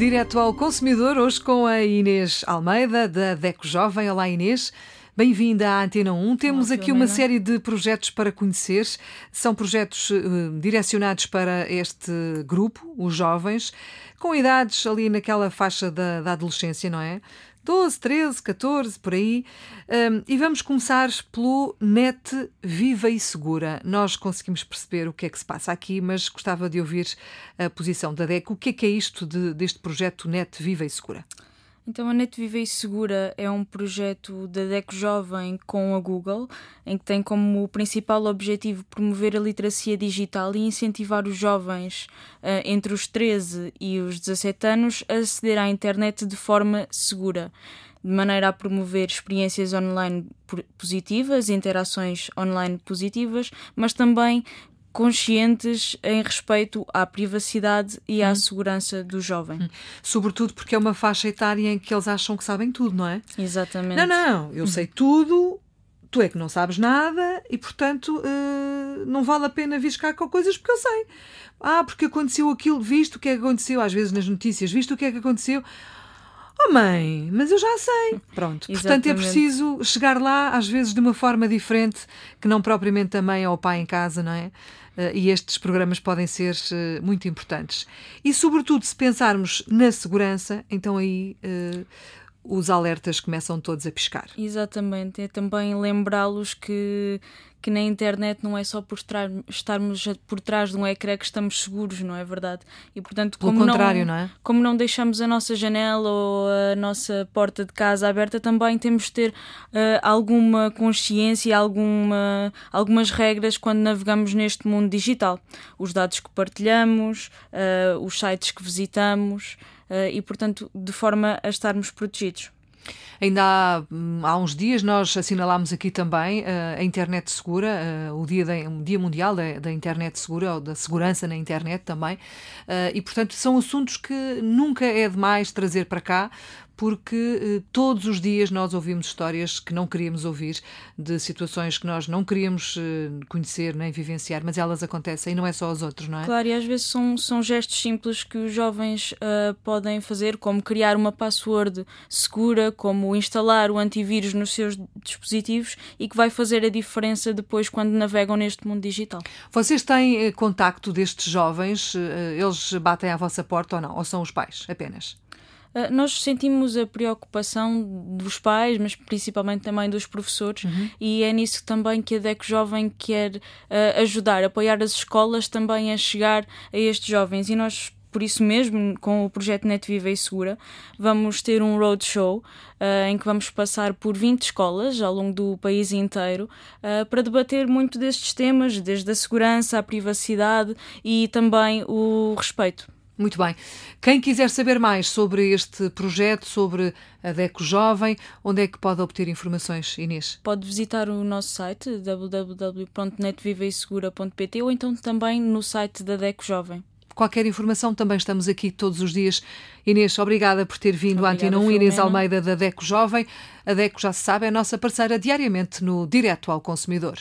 Direto ao consumidor, hoje com a Inês Almeida, da DECO Jovem. Olá, Inês. Bem-vinda à Antena 1. Temos aqui uma série de projetos para conhecer. São projetos uh, direcionados para este grupo, os jovens, com idades ali naquela faixa da, da adolescência, não é? 12, 13, 14, por aí. Um, e vamos começar pelo Net Viva e Segura. Nós conseguimos perceber o que é que se passa aqui, mas gostava de ouvir a posição da DEC. O que é que é isto de, deste projeto Net Viva e Segura? Então, a Net Viva e Segura é um projeto da DECO Jovem com a Google, em que tem como principal objetivo promover a literacia digital e incentivar os jovens uh, entre os 13 e os 17 anos a aceder à internet de forma segura de maneira a promover experiências online positivas, interações online positivas, mas também conscientes em respeito à privacidade e à hum. segurança do jovem. Hum. Sobretudo porque é uma faixa etária em que eles acham que sabem tudo, não é? Exatamente. Não, não, eu sei tudo, tu é que não sabes nada e, portanto, uh, não vale a pena vir cá com coisas porque eu sei. Ah, porque aconteceu aquilo, visto o que é que aconteceu, às vezes nas notícias, visto o que é que aconteceu. Oh mãe, mas eu já sei. Pronto. Portanto, é preciso chegar lá, às vezes, de uma forma diferente, que não propriamente a mãe ou o pai em casa, não é? Uh, e estes programas podem ser uh, muito importantes. E, sobretudo, se pensarmos na segurança, então aí uh, os alertas começam todos a piscar. Exatamente. É também lembrá-los que que na internet não é só por estar, estarmos por trás de um ecrã que estamos seguros, não é verdade? E portanto, Pelo como contrário, não, não é? Como não deixamos a nossa janela ou a nossa porta de casa aberta, também temos de ter uh, alguma consciência, alguma, algumas regras quando navegamos neste mundo digital. Os dados que partilhamos, uh, os sites que visitamos uh, e, portanto, de forma a estarmos protegidos. Ainda há, hum, há uns dias nós assinalámos aqui também uh, a internet segura, uh, o, dia o Dia Mundial da, da, Internet Segura, ou da segurança na internet também, uh, e portanto são assuntos que nunca é demais trazer para cá, porque eh, todos os dias nós ouvimos histórias que não queríamos ouvir, de situações que nós não queríamos eh, conhecer nem vivenciar, mas elas acontecem e não é só aos outros, não é? Claro, e às vezes são, são gestos simples que os jovens uh, podem fazer, como criar uma password segura, como instalar o antivírus nos seus dispositivos e que vai fazer a diferença depois quando navegam neste mundo digital. Vocês têm contacto destes jovens? Eles batem à vossa porta ou não? Ou são os pais apenas? Ah, nós sentimos a preocupação dos pais, mas principalmente também dos professores, uhum. e é nisso também que a DECO Jovem quer uh, ajudar, apoiar as escolas também a chegar a estes jovens. E nós por isso mesmo, com o projeto Net Viva e Segura, vamos ter um roadshow uh, em que vamos passar por 20 escolas ao longo do país inteiro uh, para debater muito destes temas, desde a segurança, a privacidade e também o respeito. Muito bem. Quem quiser saber mais sobre este projeto, sobre a DECO Jovem, onde é que pode obter informações, Inês? Pode visitar o nosso site www.netviveisegura.pt ou então também no site da DECO Jovem. Qualquer informação, também estamos aqui todos os dias. Inês, obrigada por ter vindo à Antena 1. Inês Almeida, da DECO Jovem. A DECO, já se sabe, é a nossa parceira diariamente no Direto ao Consumidor.